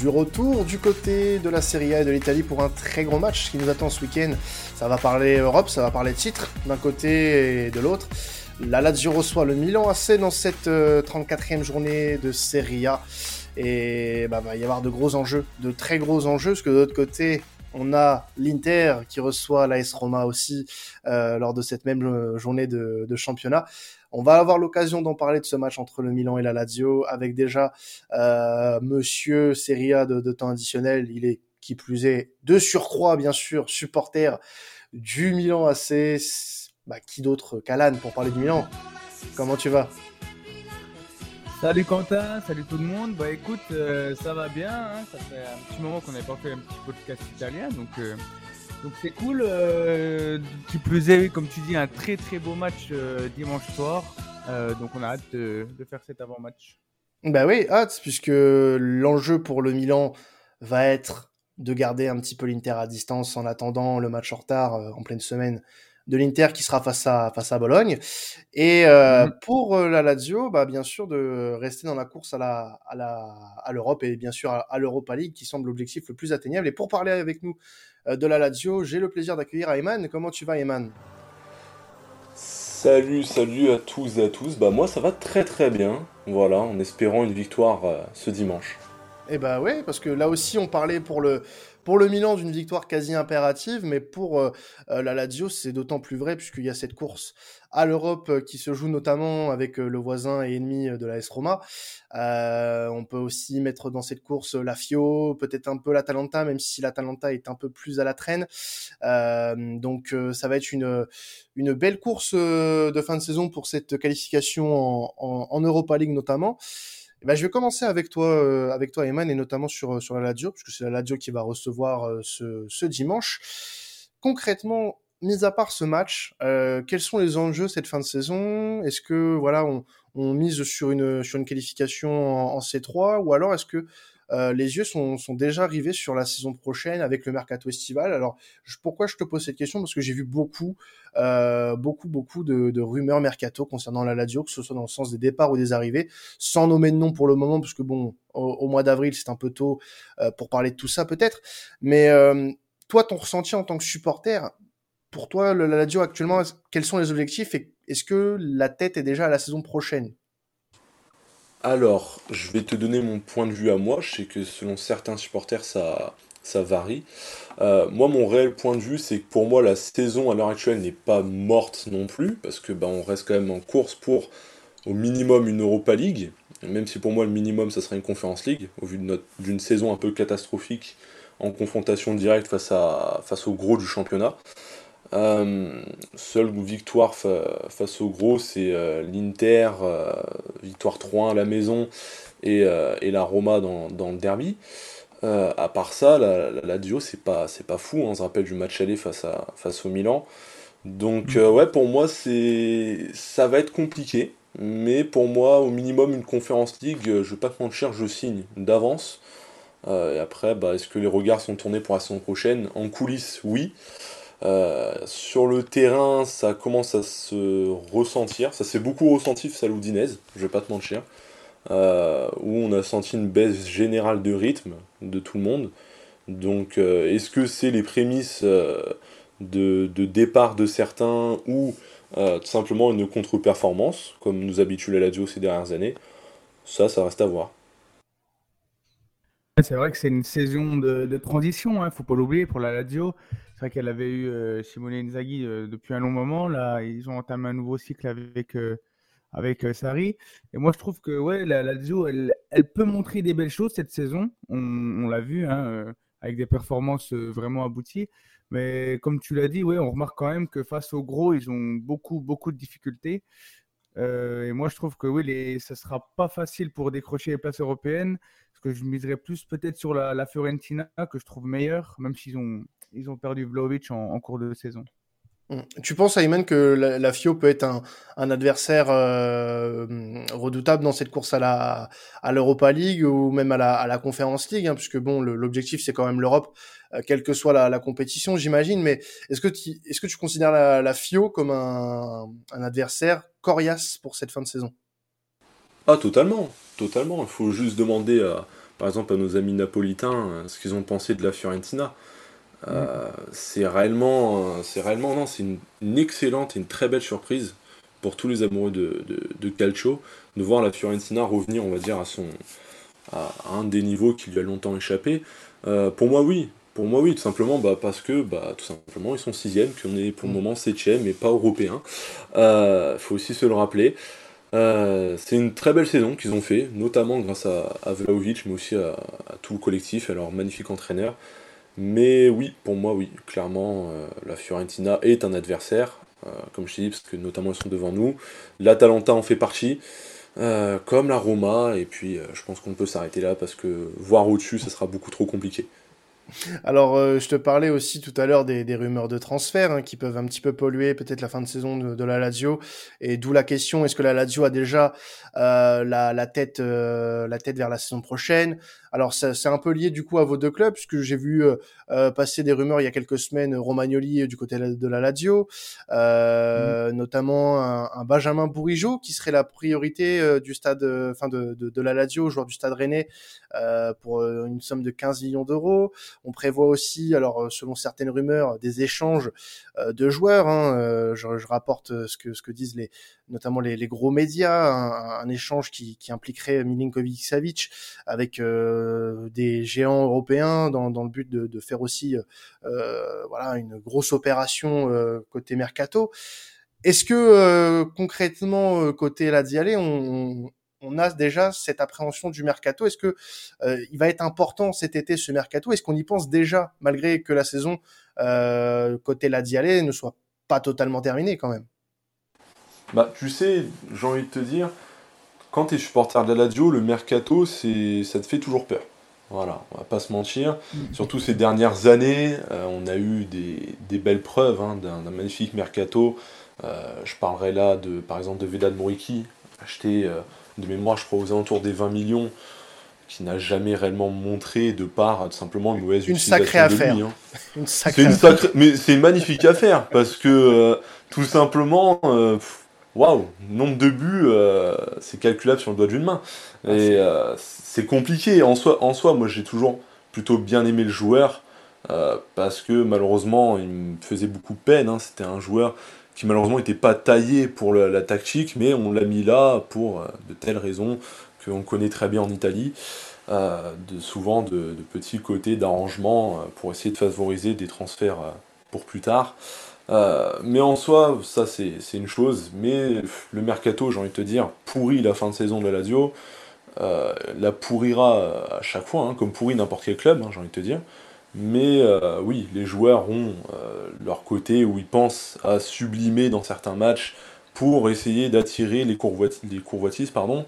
du retour du côté de la Serie A et de l'Italie pour un très grand match qui nous attend ce week-end. Ça va parler Europe, ça va parler titre d'un côté et de l'autre. La Lazio reçoit le Milan AC dans cette 34e journée de Serie A. Et bah, va y avoir de gros enjeux, de très gros enjeux, parce que de l'autre côté, on a l'Inter qui reçoit l'AS Roma aussi euh, lors de cette même euh, journée de, championnat. On va avoir l'occasion d'en parler de ce match entre le Milan et la Lazio avec déjà euh, Monsieur Seria de, de, temps additionnel. Il est qui plus est de surcroît bien sûr supporter du Milan AC. Bah, qui d'autre qu'Alan pour parler du Milan? Comment tu vas? Salut Quentin, salut tout le monde. Bah écoute, euh, ça va bien. Hein. Ça fait un petit moment qu'on n'avait pas fait un petit podcast italien, donc euh, donc c'est cool. Euh, qui plus comme tu dis, un très très beau match dimanche soir. donc on a hâte de, faire cet avant-match. Bah oui, hâte, puisque l'enjeu pour le Milan va être de garder un petit peu l'Inter à distance en attendant le match en retard en pleine semaine de l'Inter qui sera face à face à Bologne. Et euh, mhm. pour euh, la Lazio, bah, bien sûr de rester dans la course à la à la à l'Europe et bien sûr à, l'Europa League qui semble l'objectif le plus atteignable. Et pour parler avec nous euh, de la Lazio, j'ai le plaisir d'accueillir Ayman. Comment tu vas, Ayman? Salut, salut à tous et à tous. Bah moi ça va très très bien. Voilà, en espérant une victoire ce dimanche. Et eh bah ouais, parce que là aussi on parlait pour le pour le Milan, d'une victoire quasi impérative, mais pour euh, euh, la Lazio, c'est d'autant plus vrai puisqu'il y a cette course à l'Europe euh, qui se joue notamment avec le voisin et ennemi de la S Roma. on peut aussi mettre dans cette course la Fio, peut-être un peu l'Atalanta, même si l'Atalanta est un peu plus à la traîne. donc ça va être une, belle course de fin de saison pour cette qualification en Europa League notamment. Eh ben, je vais commencer avec toi, euh, avec toi, Eman, et notamment sur, euh, sur la Lazio, puisque c'est la Lazio qui va recevoir euh, ce, ce dimanche. Concrètement, mis à part ce match, quels sont les enjeux cette fin de saison? Est-ce que voilà, on, on, mise sur une sur une qualification en, en C3, ou alors est-ce que euh, les yeux sont, déjà rivés sur la saison prochaine avec le mercato estival. Alors, pourquoi je te pose cette question? Parce que j'ai vu beaucoup, euh, beaucoup, beaucoup de, rumeurs mercato concernant la Lazio, que ce soit dans le sens des départs ou des arrivées, sans nommer de nom pour le moment, parce que bon, au, mois d'avril, c'est un peu tôt euh, pour parler de tout ça peut-être. Mais toi, ton ressenti en tant que supporter, pour toi, la Lazio actuellement, quels sont les objectifs et est-ce que la tête est déjà à la saison prochaine? Alors, je vais te donner mon point de vue à moi. Je sais que selon certains supporters, ça, varie. Euh, moi, mon réel point de vue, c'est que pour moi, la saison à l'heure actuelle n'est pas morte non plus, parce que bah, on reste quand même en course pour au minimum une Europa League, même si pour moi le minimum, ça serait une Conference League, au vu d'une saison un peu catastrophique en confrontation directe face au gros du championnat. Euh, seule victoire face au gros, c'est euh, l'Inter, euh, victoire 3-1 à la maison et, la Roma dans, le derby. à part ça, la, la, duo, c'est pas, fou. Hein, on se rappelle du match aller face, face au Milan. Donc, ouais, pour moi, ça va être compliqué. Mais pour moi, au minimum, une conférence League, je vais pas te mentir, je signe d'avance. et après, bah, est-ce que les regards sont tournés pour la saison prochaine? En coulisses, oui. Euh, sur le terrain, ça commence à se ressentir. Ça s'est beaucoup ressenti face à l'Oudinez, je vais pas te mentir. Euh, où on a senti une baisse générale de rythme de tout le monde. Donc, euh, est-ce que c'est les prémices de, départ de certains ou tout simplement une contre-performance, comme nous habitue la Lazio ces dernières années? Ça, ça reste à voir. C'est vrai que c'est une saison de, transition, il hein, ne faut pas l'oublier pour la Lazio. C'est vrai qu'elle avait eu Simone Inzaghi depuis un long moment. Là, ils ont entamé un nouveau cycle avec, avec Sarri. Et moi, je trouve que ouais, la Lazio, elle, elle peut montrer des belles choses cette saison. On, l'a vu, hein, avec des performances vraiment abouties. Mais comme tu l'as dit, ouais, on remarque quand même que face aux gros, ils ont beaucoup, beaucoup de difficultés. et moi, je trouve que oui, les, ça sera pas facile pour décrocher les places européennes. Parce que je miserais plus peut-être sur la, la Fiorentina, que je trouve meilleure, même s'ils ont, ils ont perdu Vlaovic en, cours de saison. Hum. Tu penses, Ayman, que la, FIO peut être un, adversaire euh, redoutable dans cette course à la à l'Europa League ou même à la, à la Conference League, hein, puisque bon, l'objectif c'est quand même l'Europe, euh, quelle que soit la, compétition, j'imagine. Mais est-ce que tu est-ce que tu considères la, FIO comme un, un adversaire coriace pour cette fin de saison? Ah, totalement, totalement. Il faut juste demander à par exemple, à nos amis napolitains ce qu'ils ont pensé de la Fiorentina. C'est réellement, c'est réellement, non, c'est une, excellente et une très belle surprise pour tous les amoureux de, de, calcio de voir la Fiorentina revenir, on va dire, à son, à, un des niveaux qui lui a longtemps échappé. pour moi, oui. Pour moi, oui, tout simplement bah, parce que, bah, tout simplement, ils sont sixième, qu'on est pour le mm. moment septième et pas européen. Il euh, faut aussi se le rappeler. Euh, c'est une très belle saison qu'ils ont fait, notamment grâce à, à Vlaovic, mais aussi à, tout le collectif, à leur magnifique entraîneur. Mais oui, pour moi, oui, clairement, euh, la Fiorentina est un adversaire, comme je dis, parce que notamment ils sont devant nous. L'Atalanta en fait partie, comme la Roma, et puis je pense qu'on peut s'arrêter là, parce que voir au-dessus, ça sera beaucoup trop compliqué. Alors, euh, je te parlais aussi tout à l'heure des, des, rumeurs de transfert hein, qui peuvent un petit peu polluer peut-être la fin de saison de, de la Lazio, et d'où la question est-ce que la Lazio a déjà euh, la, la, tête, euh, la tête vers la saison prochaine? Alors c'est un peu lié du coup à vos deux clubs, puisque j'ai vu euh, euh, passer des rumeurs il y a quelques semaines, Romagnoli du côté de la Lazio, euh, mmh. notamment un, Benjamin Bourigeau qui serait la priorité du stade, enfin de, de, de, la Lazio, joueur du stade Rennais, pour une somme de 15 millions d'euros. On prévoit aussi, alors selon certaines rumeurs, des échanges de joueurs. Hein, je, je, rapporte ce que disent les notamment les, gros médias, un, échange qui, impliquerait Milinkovic Savic avec euh, des géants européens dans, le but de, faire aussi euh, voilà une grosse opération euh, côté mercato. Est-ce que concrètement côté Laziale, on, on a déjà cette appréhension du mercato. Est-ce que euh, il va être important cet été ce mercato? Est-ce qu'on y pense déjà malgré que la saison euh, côté Laziale ne soit pas totalement terminée quand même? Bah tu sais, j'ai envie de te dire, quand tu es supporter de la Lazio, le mercato, c'est, ça te fait toujours peur. Voilà, on va pas se mentir. Mm. Surtout ces dernières années, euh, on a eu des, belles preuves hein, d'un, magnifique mercato. Je parlerai là, de, par exemple, de Vedad Moriki, acheté de mémoire, je crois, aux alentours des 20 millions, qui n'a jamais réellement montré de part tout simplement une mauvaise une utilisation sacrée affaire. Hein. Une sacrée une mais c'est une magnifique affaire parce que tout simplement waouh, nombre de buts, euh, c'est calculable sur le doigt d'une main. Ah, et euh, c'est compliqué. En soi, en soi moi j'ai toujours plutôt bien aimé le joueur, euh, parce que malheureusement, il me faisait beaucoup de peine. Hein. C'était un joueur qui malheureusement n'était pas taillé pour la, tactique, mais on l'a mis là pour de telles raisons qu'on connaît très bien en Italie. de, souvent de, petits côtés d'arrangement pour essayer de favoriser des transferts pour plus tard. Euh, mais en soi, ça c'est une chose. Mais le mercato, j'ai envie de te dire, pourrit la fin de saison de la Lazio. Euh, la pourrira à chaque fois, hein, comme pourrit n'importe quel club, hein, j'ai envie de te dire. Mais euh, oui, les joueurs ont leur côté où ils pensent à sublimer dans certains matchs pour essayer d'attirer les. Les pardon.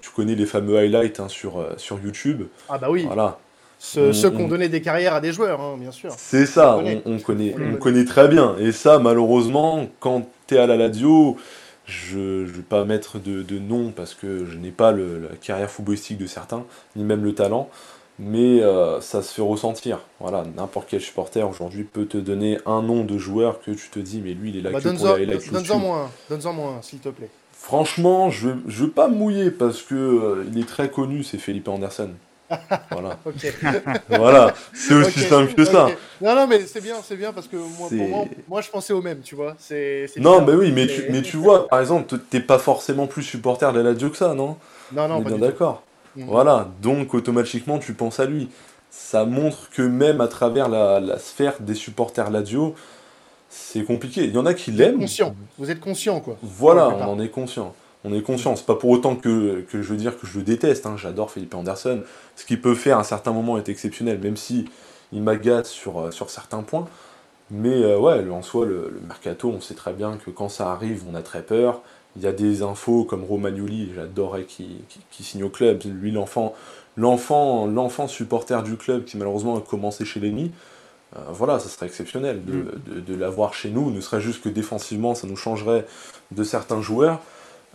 tu connais les fameux highlights hein, sur, sur YouTube. Ah bah oui. Voilà ceux, qui ont donné des carrières à des joueurs, hein, bien sûr. C'est ça, on, connaît, on, connaît très bien. Et ça, malheureusement, quand tu es à la Ladio, je ne vais pas mettre de, nom parce que je n'ai pas la carrière footballistique de certains, ni même le talent, mais euh, ça se fait ressentir. Voilà, n'importe quel supporter aujourd'hui peut te donner un nom de joueur que tu te dis, mais lui, il est là bah, que pour la Donne-en moins, donne-en moins, s'il te plaît. Franchement, je ne veux pas mouiller parce que euh, il est très connu, c'est Philippe Anderson. Voilà. voilà, c'est aussi simple que ça. Non, non, mais c'est bien, c'est bien parce que moi, pour moi, moi, je pensais au même, tu vois. C'est. Non, mais oui, mais tu, mais tu vois, par exemple, t'es pas forcément plus supporter de la Lazio que ça, non? Non, non, On est bien d'accord. Voilà, donc automatiquement, tu penses à lui. Ça montre que même à travers la, la sphère des supporters Lazio, c'est compliqué. Il y en a qui l'aiment. Conscient. Vous êtes conscient, quoi. Voilà, on en est conscient on est conscient. C'est pas pour autant que, je veux dire que je le déteste. Hein. J'adore Philippe Anderson. Ce qu'il peut faire à un certain moment est exceptionnel, même si il m'agace sur, euh, sur certains points. Mais euh, ouais, en soi, le, mercato, on sait très bien que quand ça arrive, on a très peur. Il y a des infos comme Romagnoli, j'adorais qui, signe au club. Lui, l'enfant, l'enfant, l'enfant supporter du club qui malheureusement a commencé chez l'ennemi. Euh, voilà, ça serait exceptionnel de, mm. de l'avoir chez nous. Ne serait juste que défensivement, ça nous changerait de certains joueurs.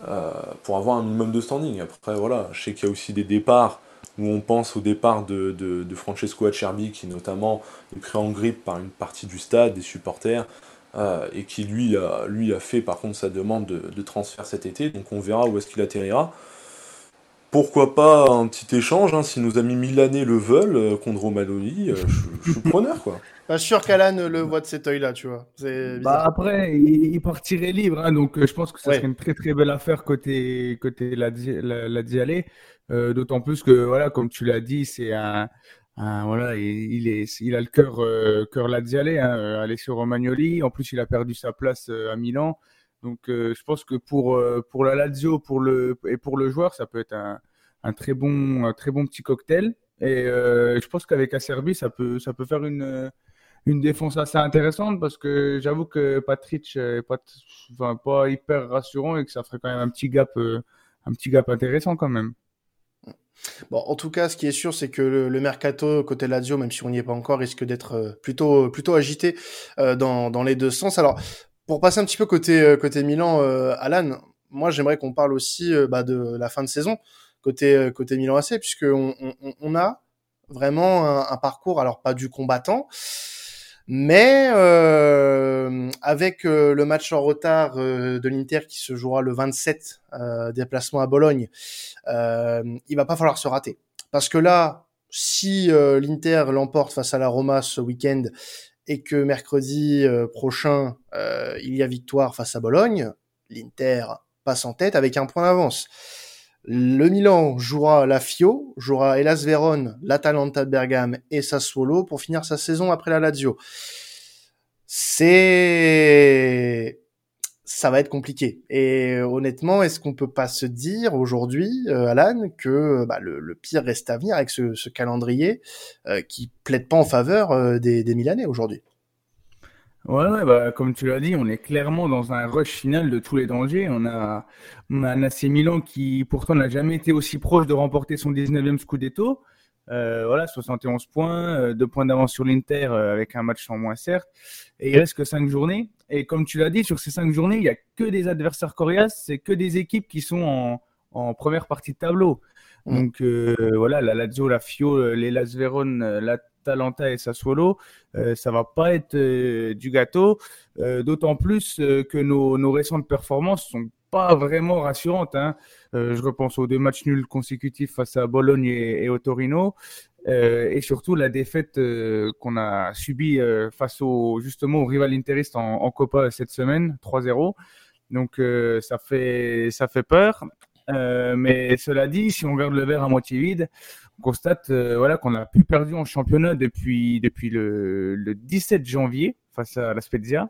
Euh, pour avoir un minimum de standing. Après, voilà, je sais qu'il y a aussi des départs où on pense au départ de, de, Francesco Acerbi, qui notamment est pris en grippe par une partie du stade, des supporters, euh, et qui lui a, lui a fait par contre sa demande de, transfert cet été, donc on verra où est-ce qu'il atterrira. pourquoi pas un petit échange, hein, si nos amis milanais le veulent, euh, contre Romanoli, euh, je, suis preneur, quoi. Pas sûr qu'Alan le voit de cet œil-là, tu vois. Bah après, il, partirait libre, hein, donc euh, je pense que ça serait une très très belle affaire côté côté la, la, la D'autant plus que voilà, comme tu l'as dit, c'est un, voilà, il, il a le cœur cœur Laziale, hein, Alessio Romagnoli. En plus, il a perdu sa place à Milan. Donc, euh, je pense que pour euh, pour la Lazio, pour le et pour le joueur, ça peut être un, très bon très bon petit cocktail. Et euh, je pense qu'avec Acerbi, ça peut ça peut faire une une défense assez intéressante parce que j'avoue que Patrick est pas pas hyper rassurant et que ça ferait quand même un petit gap un petit gap intéressant quand même. Bon, en tout cas, ce qui est sûr, c'est que le, mercato côté Lazio, même si on n'y est pas encore, risque d'être plutôt plutôt agité dans, dans les deux sens. Alors, pour passer un petit peu côté euh, côté Milan, euh, Alan, moi j'aimerais qu'on parle aussi euh, bah, de la fin de saison côté côté Milan AC, puisque on, on, a vraiment un, parcours, alors pas du combattant, mais avec le match en retard de l'Inter qui se jouera le 27, déplacement à Bologne, il va pas falloir se rater, parce que là, si l'Inter l'emporte face à la Roma ce week-end et que mercredi euh, prochain, euh, il y a victoire face à Bologne, l'Inter passe en tête avec un point d'avance. Le Milan jouera la Fio, jouera Hellas Vérone, l'Atalanta de Bergame et Sassuolo pour finir sa saison après la Lazio. C'est ça va être compliqué. Et euh, honnêtement, est-ce qu'on peut pas se dire aujourd'hui, euh, Alan, que bah, le, pire reste à venir avec ce, calendrier euh, qui plaide pas en faveur des, des Milanais aujourd'hui? Ouais, bah, comme tu l'as dit, on est clairement dans un rush final de tous les dangers. On a, on a un AC Milan qui pourtant n'a jamais été aussi proche de remporter son 19e Scudetto. Euh, voilà, 71 points, euh, deux points d'avance sur l'Inter euh, avec un match en moins certes. Et il reste que cinq journées. Et comme tu l'as dit, sur ces cinq journées, il y a que des adversaires coriaces, c'est que des équipes qui sont en, en première partie de tableau. Mm. Donc voilà, la Lazio, la Fio, les Las Vérone, l'Atalanta et Sassuolo, ça va pas être du gâteau. D'autant plus que nos, récentes performances sont pas vraiment rassurante. Hein. Euh, je repense aux deux matchs nuls consécutifs face à Bologne et, au Torino. Euh, et surtout la défaite euh, qu'on a subie euh, face au justement au rival interiste en, Copa cette semaine 3-0 donc euh, ça fait ça fait peur mais cela dit si on regarde le verre à moitié vide on constate voilà qu'on a plus perdu en championnat depuis depuis le, le 17 janvier face à la Spezia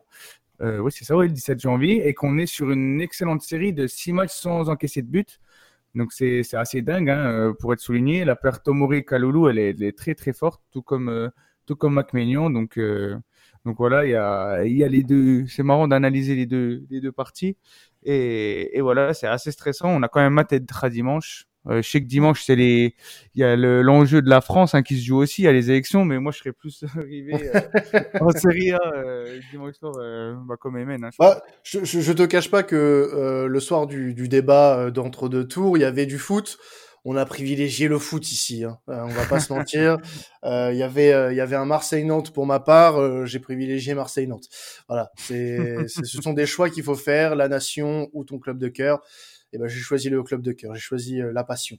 euh, oui, c'est ça, oui, le 17 janvier, et qu'on est sur une excellente série de 6 matchs sans encaisser de but. Donc c'est assez dingue hein, euh, pour être souligné. La paire Tomori Kaloulou, elle elle est, très très forte, tout comme euh, tout comme. Donc euh, donc voilà, il y a y a les deux. C'est marrant d'analyser les deux les deux parties. Et, et voilà, c'est assez stressant. On a quand même à dimanche. Euh, je sais que dimanche, c'est les, il y a l'enjeu de la France hein, qui se joue aussi, il y a les élections, mais moi je serais plus arrivé euh, en Serie A euh, dimanche soir, euh, bah, comme Emen. Hein, je, bah, je, je, te cache pas que euh, le soir du, du débat d'entre deux tours, il y avait du foot. On a privilégié le foot ici, hein. on va pas se mentir. Il y avait, il y avait un Marseille-Nantes pour ma part, j'ai privilégié Marseille-Nantes. Voilà, c'est, ce sont des choix qu'il faut faire, la nation ou ton club de cœur et eh ben j'ai choisi le club de cœur, j'ai choisi euh, la passion.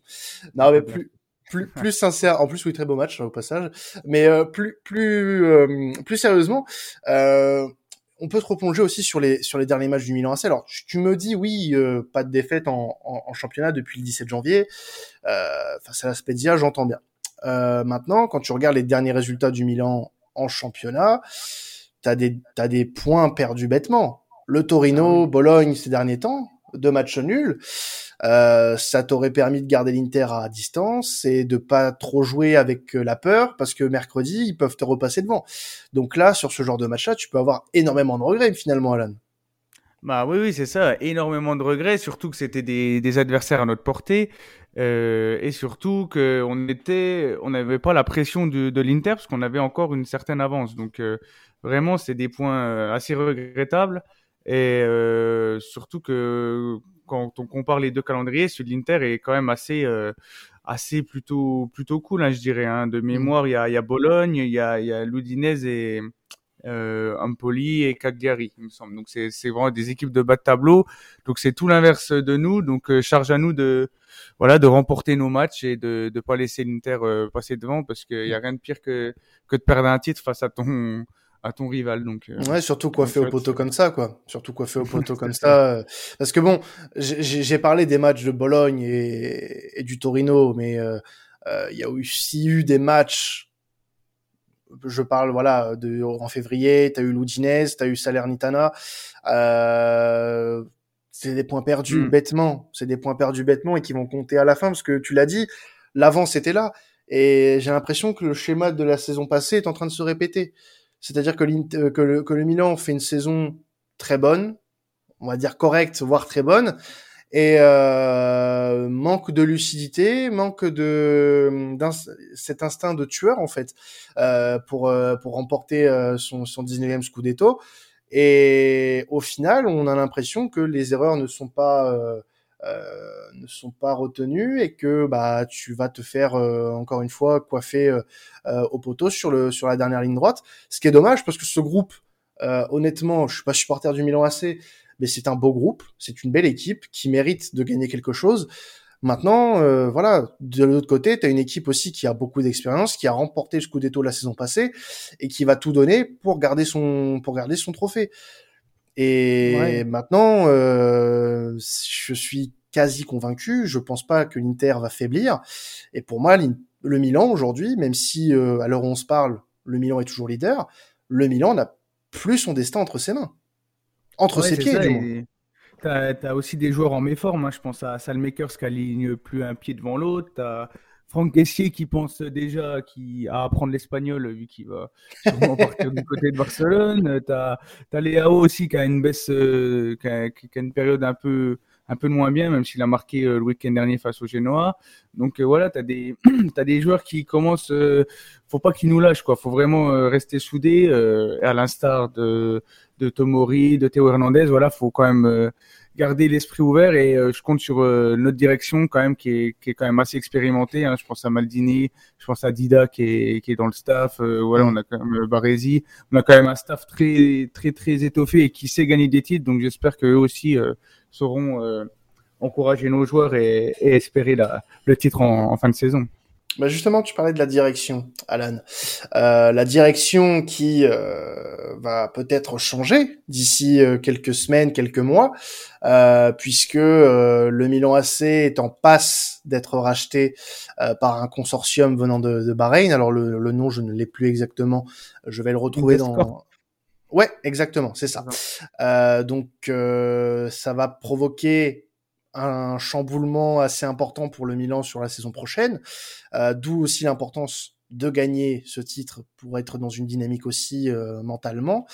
Non mais plus plus plus sincère. En plus oui très beau match hein, au passage. Mais euh, plus plus euh, plus sérieusement. on peut te replonger aussi sur les sur les derniers matchs du Milan AC. Alors tu me dis oui, pas de défaite en, en, en, championnat depuis le 17 janvier face à la Spezia, j'entends bien. maintenant, quand tu regardes les derniers résultats du Milan en championnat, t'as des t'as des points perdus bêtement. Le Torino, ah Bologne ces derniers temps, deux matchs nuls. Euh, ça t'aurait permis de garder l'Inter à distance et de pas trop jouer avec euh, la peur parce que mercredi ils peuvent te repasser devant. Donc là, sur ce genre de match-là, tu peux avoir énormément de regrets finalement, Alan. Bah oui, oui, c'est ça, énormément de regrets, surtout que c'était des, adversaires à notre portée, euh, et surtout qu'on était, on n'avait pas la pression de, de l'Inter parce qu'on avait encore une certaine avance. Donc euh, vraiment, c'est des points assez regrettables. Et euh, surtout que quand on compare les deux calendriers, celui de l'Inter est quand même assez, euh, assez plutôt, plutôt cool, hein, je dirais. Hein. De mmh. mémoire, il y a, y a Bologne, il y a, y a l'Udinese et, euh, Empoli et Cagliari, il me semble. Donc c'est c'est vraiment des équipes de bas de tableau. Donc c'est tout l'inverse de nous. Donc euh, charge à nous de voilà de remporter nos matchs et de de pas laisser l'Inter euh, passer devant parce qu'il y a rien de pire que que de perdre un titre face à ton à ton rival. Donc euh, ouais, surtout coiffé au poteau comme ça, quoi. Surtout coiffé au poteau comme ça. Euh, parce que bon, j'ai parlé des matchs de Bologne et, et du Torino, mais il y a aussi eu des matchs je parle voilà de en février, tu as eu l'Udinese, tu as eu Salernitana. Euh, c'est des points perdus hmm. bêtement, c'est des points perdus bêtement et qui vont compter à la fin parce que tu l'as dit, l'avance était là et j'ai l'impression que le schéma de la saison passée est en train de se répéter. C'est-à-dire que, euh, que, le, que le Milan fait une saison très bonne, on va dire correcte, voire très bonne, et euh, manque de lucidité, manque de cet instinct de tueur en fait euh, pour euh, pour remporter euh, son son 19e scudetto. Et au final on a l'impression que les erreurs ne sont pas ne sont pas retenues et que bah tu vas te faire encore une fois coiffer au poteau sur le sur la dernière ligne droite ce qui est dommage parce que ce groupe honnêtement je suis pas supporter du Milan AC mais c'est un beau groupe, c'est une belle équipe qui mérite de gagner quelque chose. Maintenant, euh, voilà, de l'autre côté, tu as une équipe aussi qui a beaucoup d'expérience, qui a remporté le Scudetto la saison passée et qui va tout donner pour garder son pour garder son trophée. Et maintenant, euh, je suis quasi convaincu. Je pense pas que l'Inter va faiblir. Et pour moi, le Milan aujourd'hui, même si euh, à l'heure où on se parle, le Milan est toujours leader, le Milan n'a plus son destin entre ses mains. Entre ses pieds, du. T'as as aussi des joueurs en méforme. Hein. Je pense à Salmakers qui aligne plus un pied devant l'autre. T'as Franck Gessier qui pense déjà qui, à apprendre l'espagnol vu qu'il va sûrement partir du côté de Barcelone. T'as as Léao aussi qui a une baisse, euh, qui, a, une période un peu un peu moins bien, même s'il a marqué euh, le week-end dernier face au Genoa. Donc euh, voilà, tu as des as des joueurs qui commencent faut pas qu'ils nous lâchent quoi, faut vraiment rester soudés à l'instar de de Tomori, de Théo Hernandez, voilà, faut quand même garder l'esprit ouvert et je compte sur notre direction quand même qui est, qui est quand même assez expérimentée. Hein. Je pense à Maldini, je pense à Dida qui est, qui est dans le staff. voilà, on a quand même Baresi, on a quand même un staff très très très étoffé et qui sait gagner des titres. Donc j'espère qu'eux aussi sauront euh, encourager nos joueurs et, espérer le titre en, fin de saison. Bah justement, tu parlais de la direction, Alan. Euh, la direction qui euh, va peut-être changer d'ici quelques semaines, quelques mois, puisque le Milan AC est en passe d'être racheté par un consortium venant de, de Bahreïn. Alors le, le nom, je ne l'ai plus exactement. Je vais le retrouver dans. Ouais, exactement, c'est ça. Euh, donc euh, ça va provoquer un chamboulement assez important pour le Milan sur la saison prochaine, euh, d'où aussi l'importance de gagner ce titre pour être dans une dynamique aussi euh, mentalement.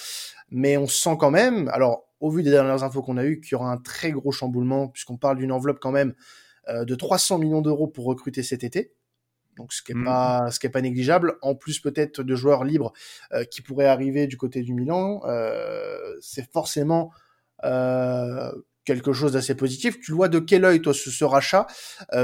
Mais on sent quand même, alors au vu des dernières infos qu'on a eues, qu'il y aura un très gros chamboulement puisqu'on parle d'une enveloppe quand même euh, de 300 millions d'euros pour recruter cet été donc ce qui est mmh. pas ce qui est pas négligeable. En plus peut-être de joueurs libres qui pourraient arriver du côté du Milan, euh, c'est forcément euh, quelque chose d'assez positif. Tu vois de quel œil toi ce, rachat?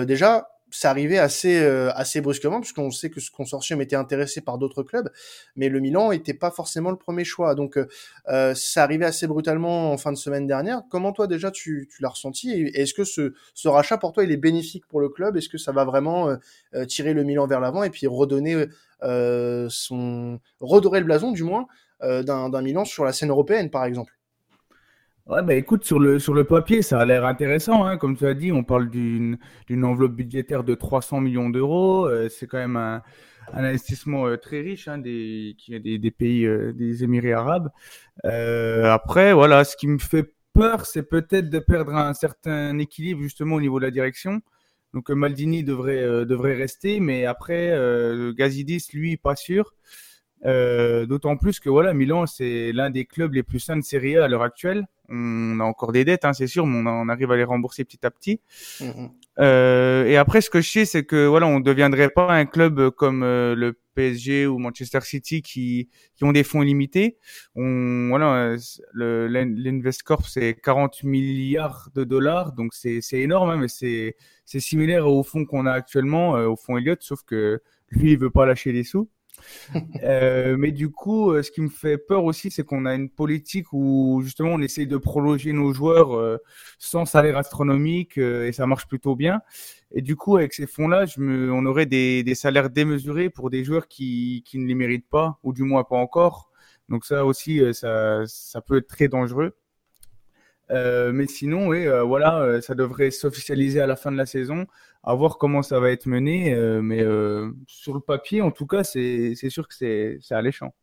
Déjà, c'est arrivé assez euh, assez brusquement puisqu'on sait que ce consortium était intéressé par d'autres clubs, mais le Milan était pas forcément le premier choix. Donc euh, euh arrivé assez brutalement en fin de semaine dernière. Comment toi déjà tu, l'as ressenti? Est-ce que ce, ce rachat pour toi il est bénéfique pour le club? Est-ce que ça va vraiment euh, tirer le Milan vers l'avant et puis redonner son redorer le blason du moins d'un Milan sur la scène européenne par exemple? Ouais, bah écoute, sur le, sur le papier, ça a l'air intéressant. Hein. Comme tu as dit, on parle d'une, d'une enveloppe budgétaire de 300 millions d'euros. Euh, c'est quand même un, un investissement euh, très riche hein, des, qui des, des pays euh, des Émirats arabes. après, voilà, ce qui me fait peur, c'est peut-être de perdre un certain équilibre justement au niveau de la direction. Donc Maldini devrait, devrait rester, mais après, Gazidis, lui, pas sûr. Euh, D'autant plus que voilà, Milan, c'est l'un des clubs les plus sains de Serie A à l'heure actuelle. On a encore des dettes, hein, c'est sûr, mais on, arrive à les rembourser petit à petit. Mm-hmm. Euh, et après, ce que je sais, c'est que voilà, on deviendrait pas un club comme euh, le PSG ou Manchester City qui qui ont des fonds illimités. On voilà, le l'Investcorp c'est 40 milliards de dollars, donc c'est c'est énorme, hein, mais c'est c'est similaire au fonds qu'on a actuellement, euh, au fonds Elliott, sauf que lui il veut pas lâcher les sous. Euh, mais du coup, euh, ce qui me fait peur aussi, c'est qu'on a une politique où justement on essaye de prolonger nos joueurs euh, sans salaire astronomique et ça marche plutôt bien. Et du coup, avec ces fonds-là, on aurait des, des, salaires démesurés pour des joueurs qui, qui ne les méritent pas, ou du moins pas encore. Donc ça aussi, ça, ça peut être très dangereux. Euh, mais sinon, oui, euh, voilà, euh, ça devrait s'officialiser à la fin de la saison, à voir comment ça va être mené. mais sur le papier, en tout cas, c'est sûr que c'est alléchant.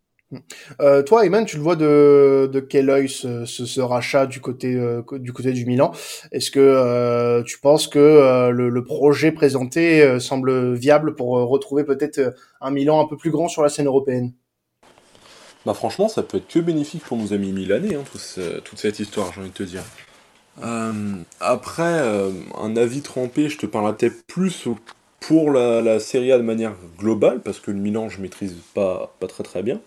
toi, Eman, tu le vois de, de quel œil ce, ce, rachat du côté, du côté du Milan? Est-ce que tu penses que le, le, projet présenté semble viable pour retrouver peut-être un Milan un peu plus grand sur la scène européenne? Bah franchement, ça peut être que bénéfique pour nos amis milanais, hein, toute cette histoire, j'ai envie de te dire. Euh, après, euh, un avis trempé, je te parlerai peut-être plus pour la, la Serie A de manière globale, parce que le Milan, je maîtrise pas, très bien.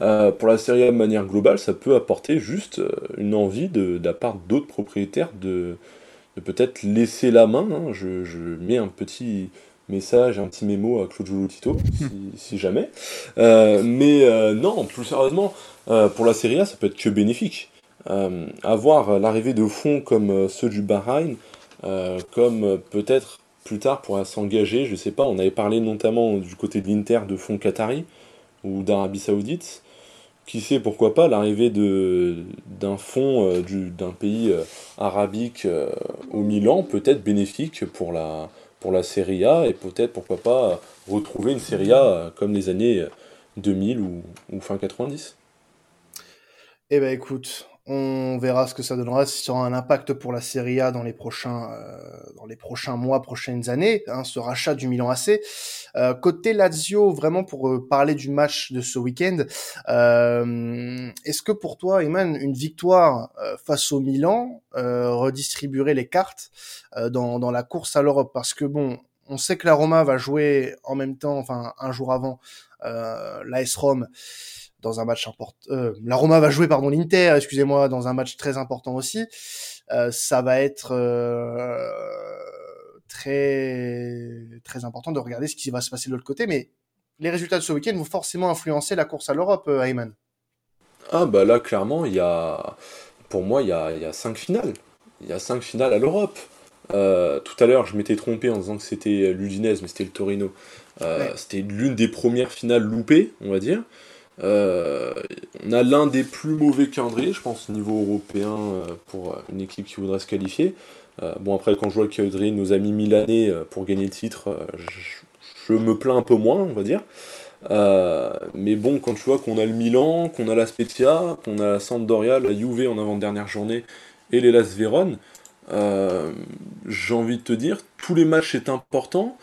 Euh, pour la Serie A de manière globale, ça peut apporter juste une envie de, la part d'autres propriétaires de, peut-être laisser la main. Hein. Je, mets un petit, message, un petit mémo à Claude Tito, si, jamais. Euh, mais euh, non, plus sérieusement, euh, pour la Serie A, ça peut être que bénéfique. avoir l'arrivée de fonds comme ceux du Bahreïn, comme peut-être plus tard pourra s'engager, je sais pas, on avait parlé notamment du côté de l'Inter de fonds Qatari ou d'Arabie Saoudite. Qui sait pourquoi pas l'arrivée d'un fonds d'un pays arabique au Milan peut être bénéfique pour la, pour la Serie A et peut-être pourquoi pas retrouver une Serie A comme les années 2000 ou, ou fin 90. Eh ben écoute, on verra ce que ça donnera, si ça aura un impact pour la Serie A dans les prochains, euh, dans les prochains mois, prochaines années, hein, ce rachat du Milan AC. Euh, côté Lazio, vraiment pour euh, parler du match de ce week-end, est-ce que pour toi, Eman, une victoire face au Milan redistribuerait les cartes dans, dans la course à l'Europe? Parce que bon, on sait que la Roma va jouer en même temps, enfin un jour avant, l'AS Rome dans un match important. Euh, la Roma va jouer pardon l'Inter, excusez-moi, dans un match très important aussi. Euh, ça va être euh, très très important de regarder ce qui va se passer de l'autre côté, mais les résultats de ce week-end vont forcément influencer la course à l'Europe, Ayman. Ah bah là clairement il y a, pour moi il y a, il y a cinq finales, il y a cinq finales à l'Europe. tout à l'heure, je m'étais trompé en disant que c'était l'Udinese, mais c'était le Torino. C'était l'une des premières finales loupées, on va dire. Euh, on a l'un des plus mauvais calendriers, je pense, au niveau européen euh, pour une équipe qui voudrait se qualifier. Euh, bon, après, quand je vois le calendrier nos amis milanais pour gagner le titre, je, me plains un peu moins, on va dire. mais bon, quand tu vois qu'on a le Milan, qu'on a la Spezia, qu'on a la Sampdoria, la Juve en avant-dernière journée et les Las Véron, j'ai envie de te dire, tous les matchs est important.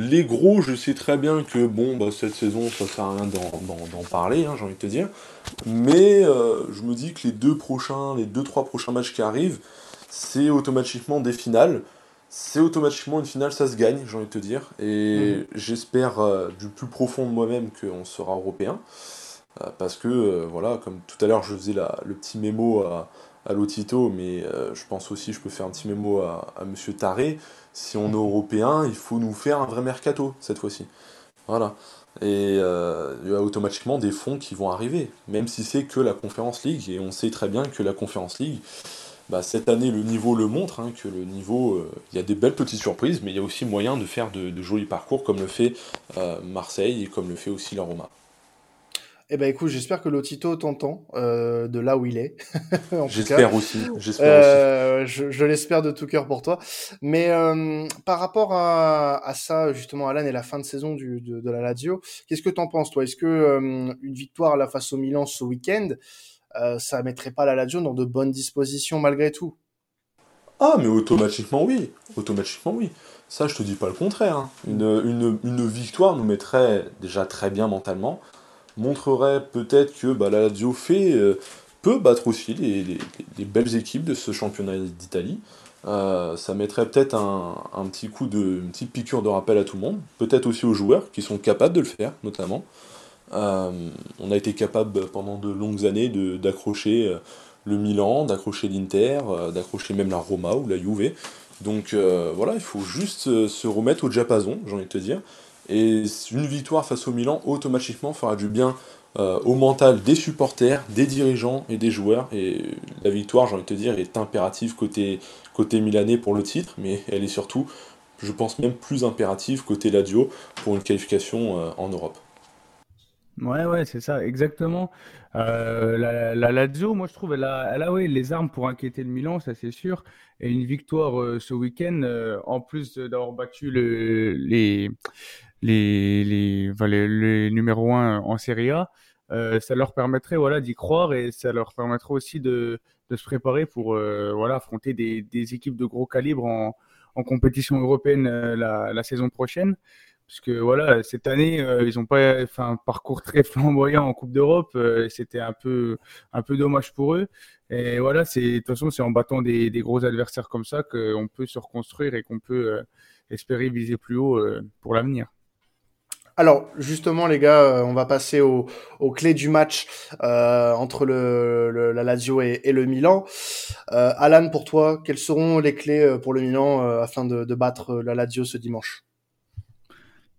Les gros, je sais très bien que bon, bah, cette saison, ça sert à rien d'en parler, hein, j'ai envie de te dire. Mais euh, je me dis que les deux prochains, les deux trois prochains matchs qui arrivent, c'est automatiquement des finales. C'est automatiquement une finale, ça se gagne, j'ai envie de te dire. Et mhm. j'espère euh, du plus profond de moi-même qu'on sera européen. Euh, parce que, voilà, comme tout à l'heure, je faisais le petit mémo à, à Lotito, mais je pense aussi, je peux faire un petit mémo à, Monsieur Taré si on est européen, il faut nous faire un vrai mercato cette fois-ci. Voilà. Et euh, il y a automatiquement des fonds qui vont arriver, même si c'est que la Conférence League. Et on sait très bien que la Conférence League, bah, cette année, le niveau le montre, hein, que le niveau, euh, il y a des belles petites surprises, mais il y a aussi moyen de faire de, jolis parcours, comme le fait euh, Marseille et comme le fait aussi la Roma. Eh ben écoute, j'espère que Lotito t'entend euh, de là où il est. j'espère aussi. Euh, je, je l'espère de tout cœur pour toi. Mais euh, par rapport à, à, ça, justement, Alan et la fin de saison du, de, de la Lazio, qu'est-ce que t'en penses toi? Est-ce que euh, une victoire à la face au Milan ce week-end, ça mettrait pas la Lazio dans de bonnes dispositions malgré tout? Ah, mais automatiquement oui. Automatiquement oui. Ça, je te dis pas le contraire. Hein. Une, une, une victoire nous mettrait déjà très bien mentalement montrerait peut-être que bah, la Lazio fait, euh, peut battre aussi les, belles équipes de ce championnat d'Italie. Euh, ça mettrait peut-être un, petit coup de, une petite piqûre de rappel à tout le monde, peut-être aussi aux joueurs qui sont capables de le faire, notamment. Euh, on a été capable pendant de longues années d'accrocher le Milan, d'accrocher l'Inter, d'accrocher même la Roma ou la Juve. Donc voilà, il faut juste se remettre au diapason, j'ai envie de te dire, Et une victoire face au Milan, automatiquement, fera du bien euh, au mental des supporters, des dirigeants et des joueurs. Et la victoire, j'ai envie de te dire, est impérative côté, côté milanais pour le titre, mais elle est surtout, je pense même plus impérative côté Ladio pour une qualification euh, en Europe. Ouais, ouais, c'est ça, exactement. Euh, la, la Lazio, moi je trouve, elle a, les armes pour inquiéter le Milan, ça c'est sûr. Et une victoire ce week-end, en plus d'avoir battu le, les, les, les, les, numéros 1 en Serie A, euh, ça leur permettrait voilà d'y croire et ça leur permettrait aussi de, se préparer pour euh, voilà affronter des, équipes de gros calibre en, en compétition européenne euh, la, saison prochaine. Parce que voilà cette année ils ont pas fait un parcours très flamboyant en Coupe d'Europe c'était un peu un peu dommage pour eux. Et voilà c'est de toute façon c'est en battant des, des gros adversaires comme ça qu'on peut se reconstruire et qu'on peut espérer viser plus haut pour l'avenir alors justement les gars, euh, on va passer aux, clés du match euh, entre la Lazio et, le Milan. Euh, Alan, pour toi, quelles seront les clés pour le Milan afin de, battre la Lazio ce dimanche?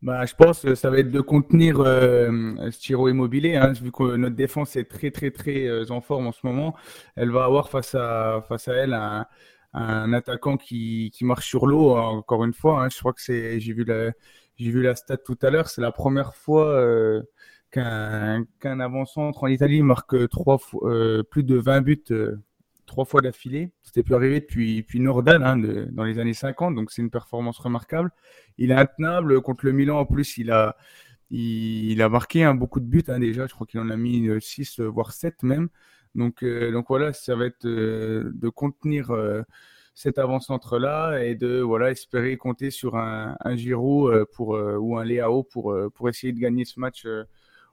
Bah, je pense que ça va être de contenir euh, Stiro Immobilier, hein, vu que notre défense est très très très en forme en ce moment. Elle va avoir face à face à elle un, attaquant qui, qui marche sur l'eau encore une fois. Hein. je crois que c'est j'ai vu la j'ai vu la stat tout à l'heure, c'est la première fois euh, qu'un qu'un avant-centre en Italie marque trois fois, euh, plus de 20 buts euh, trois fois d'affilée. C'était plus arrivé depuis, depuis Nordal hein, dans les années 50, donc c'est une performance remarquable. Il est intenable contre le Milan en plus, il a il, a marqué hein, beaucoup de buts hein, déjà, je crois qu'il en a mis 6 voire 7 même. Donc donc voilà, ça va être de contenir cet avant-centre-là et de voilà espérer compter sur un, un Giroud euh, pour, euh, ou un Léao pour, euh, pour essayer de gagner ce match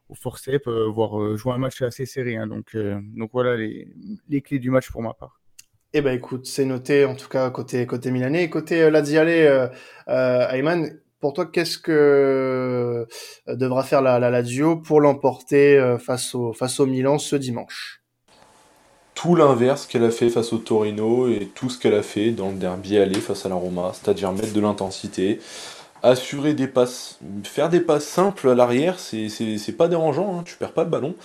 au forceps, voire jouer un match assez serré. Hein. Donc, donc voilà les, les clés du match pour ma part. Eh ben écoute, c'est noté en tout cas côté côté milanais côté euh, Laziale, Ayman. Pour toi, qu'est-ce que devra faire la, la Lazio pour l'emporter face au face au Milan ce dimanche? Tout l'inverse qu'elle a fait face au Torino et tout ce qu'elle a fait dans le derby aller face à la Roma, c'est-à-dire mettre de l'intensité, assurer des passes, faire des passes simples à l'arrière, c'est pas dérangeant, hein, tu perds pas le ballon.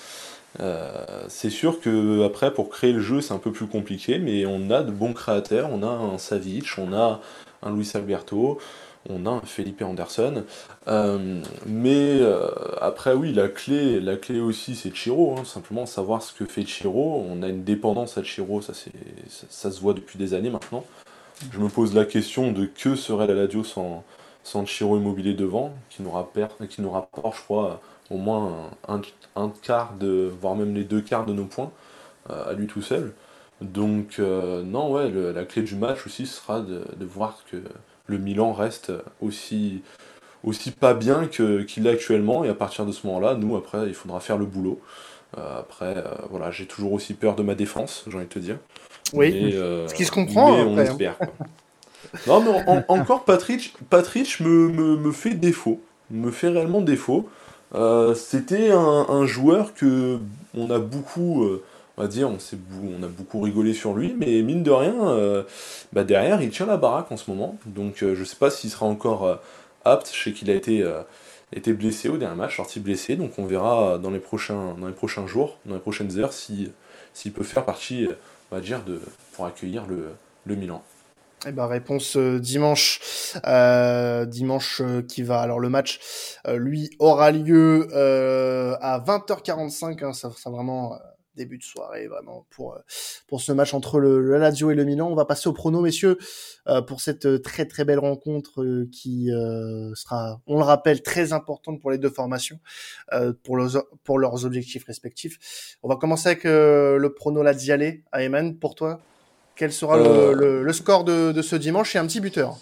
Euh, c'est sûr que après pour créer le jeu c'est un peu plus compliqué, mais on a de bons créateurs, on a un Savic, on a un Luis Alberto, on a un Felipe Anderson. Euh, mais euh, après, oui, la clé, la clé aussi, c'est Chiro. Hein, simplement savoir ce que fait Chiro. On a une dépendance à Chiro, ça, ça, ça, se voit depuis des années maintenant. Je me pose la question de que serait la Ladio sans, sans Chiro Immobilier devant, qui nous, rapporte, qui nous rapporte, je crois, au moins un, quart, de, voire même les deux quarts de nos points euh, à lui tout seul. Donc, non, ouais, la clé du match aussi sera de voir que le Milan reste aussi, aussi pas bien qu'il est actuellement. Et à partir de ce moment-là, nous, après, il faudra faire le boulot. Euh, après, euh, voilà, j'ai toujours aussi peur de ma défense, j'ai envie de te dire. Oui, euh, ce qui se comprend. Mais on hein. espère. non, mais encore, Patrick, Patrick me, me, fait défaut. Me fait réellement défaut. C'était un, un, joueur que on a beaucoup on a beaucoup rigolé sur lui, mais mine de rien, euh, bah derrière, il tient la baraque en ce moment. Donc je euh, je sais pas s'il sera encore euh, apte. Je sais qu'il a été, blessé au dernier match, sorti blessé. Donc on verra dans les prochains, jours, dans les prochaines heures, s'il si, peut faire partie, on va dire, pour accueillir le, le Milan. Eh ben, réponse dimanche, dimanche qui va. Alors le match, lui, aura lieu à 20h45. Hein, ça, ça vraiment début de soirée vraiment pour euh, pour ce match entre le, le, Lazio et le Milan. On va passer au prono messieurs euh, pour cette euh, très très belle rencontre qui sera, on le rappelle, très importante pour les deux formations pour leurs pour leurs objectifs respectifs. On va commencer avec le prono Laziale. Ayman, pour toi, quel sera le, le, score de, de ce dimanche et un petit buteur?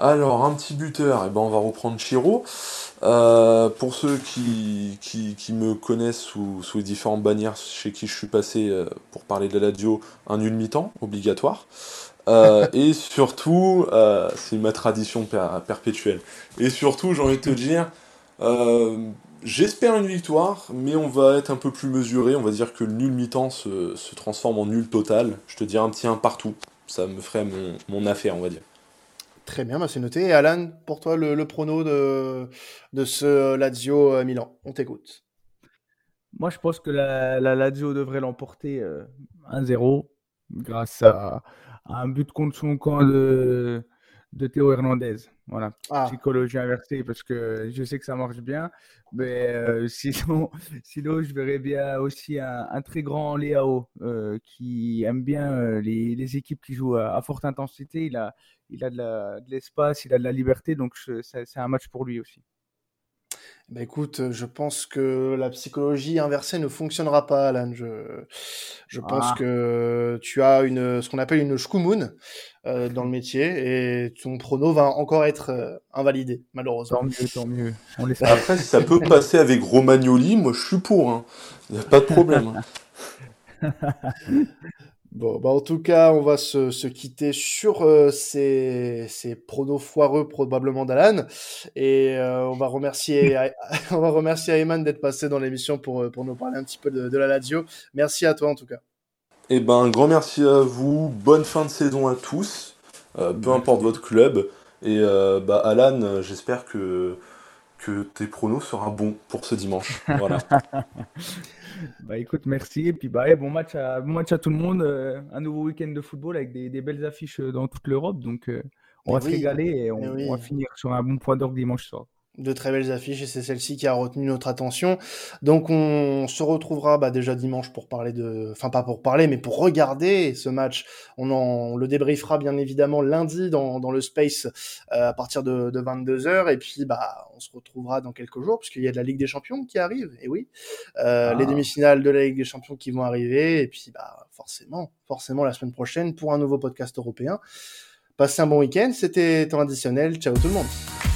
Alors un petit buteur, et eh ben on va reprendre Chiro. Euh, pour ceux qui, qui, me connaissent sous, sous, les différentes bannières chez qui je suis passé euh, pour parler de la radio, un nul mi-temps obligatoire. Euh, et surtout, c'est ma tradition perpétuelle. Et surtout, j'ai envie de te dire, j'espère une victoire, mais on va être un peu plus mesuré. On va dire que le nul mi-temps se, se, transforme en nul total. Je te dirais un petit 1 partout. Ça me ferait mon, mon affaire, on va dire. Très bien, bah, c'est noté. Alan, pour toi, le, prono de, ce Lazio euh, Milan, on t'écoute. Moi, je pense que la, Lazio devrait l'emporter 1-0 grâce à, un but contre son camp de, de Théo Hernandez. Voilà, ah. psychologie inversée parce que je sais que ça marche bien, mais euh, sinon, sinon, je verrais bien aussi un, très grand Léao euh, qui aime bien euh, les, les, équipes qui jouent à, forte intensité. Il a, il a de l'espace, il a de la liberté, donc c'est un match pour lui aussi. Bah écoute, je pense que la psychologie inversée ne fonctionnera pas, Alan. Je, je pense ah. que tu as une, ce qu'on appelle une shkumun euh, dans le métier et ton prono va encore être euh, invalidé, malheureusement. Tant mieux, tant mieux. On Après, si ça peut passer avec Romagnoli, moi je suis pour. Hein. Il n'y a pas de problème. Bon, bah en tout cas, on va se, se quitter sur euh, ces, ces pronos foireux probablement d'Alan. Et euh, on va remercier on va remercier Ayman d'être passé dans l'émission pour, euh, pour nous parler un petit peu de, de, la Lazio. Merci à toi en tout cas. Eh ben, un grand merci à vous. Bonne fin de saison à tous. peu importe votre club. Et bah, Alan, j'espère que que tes pronos sera bon pour ce dimanche. Voilà. bah écoute, merci. Et puis bah, bon, match à, bon match à tout le monde. Euh, un nouveau week-end de football avec des, des, belles affiches euh, dans toute l'Europe. Donc euh, on va se régaler et on, on, va finir sur un bon point d'orgue dimanche soir de très belles affiches et c'est celle-ci qui a retenu notre attention. Donc on se retrouvera bah, déjà dimanche pour parler de, enfin pas pour parler, mais pour regarder ce match. On en le débriefera bien évidemment lundi dans, dans le space euh, à partir de, de 22 h et puis bah on se retrouvera dans quelques jours puisqu'il y a de la Ligue des Champions qui arrive. Et oui, euh, les ah. demi-finales de la Ligue des Champions qui vont arriver et puis bah forcément, forcément la semaine prochaine pour un nouveau podcast européen. Passez un bon week-end. C'était temps additionnel. Ciao tout le monde.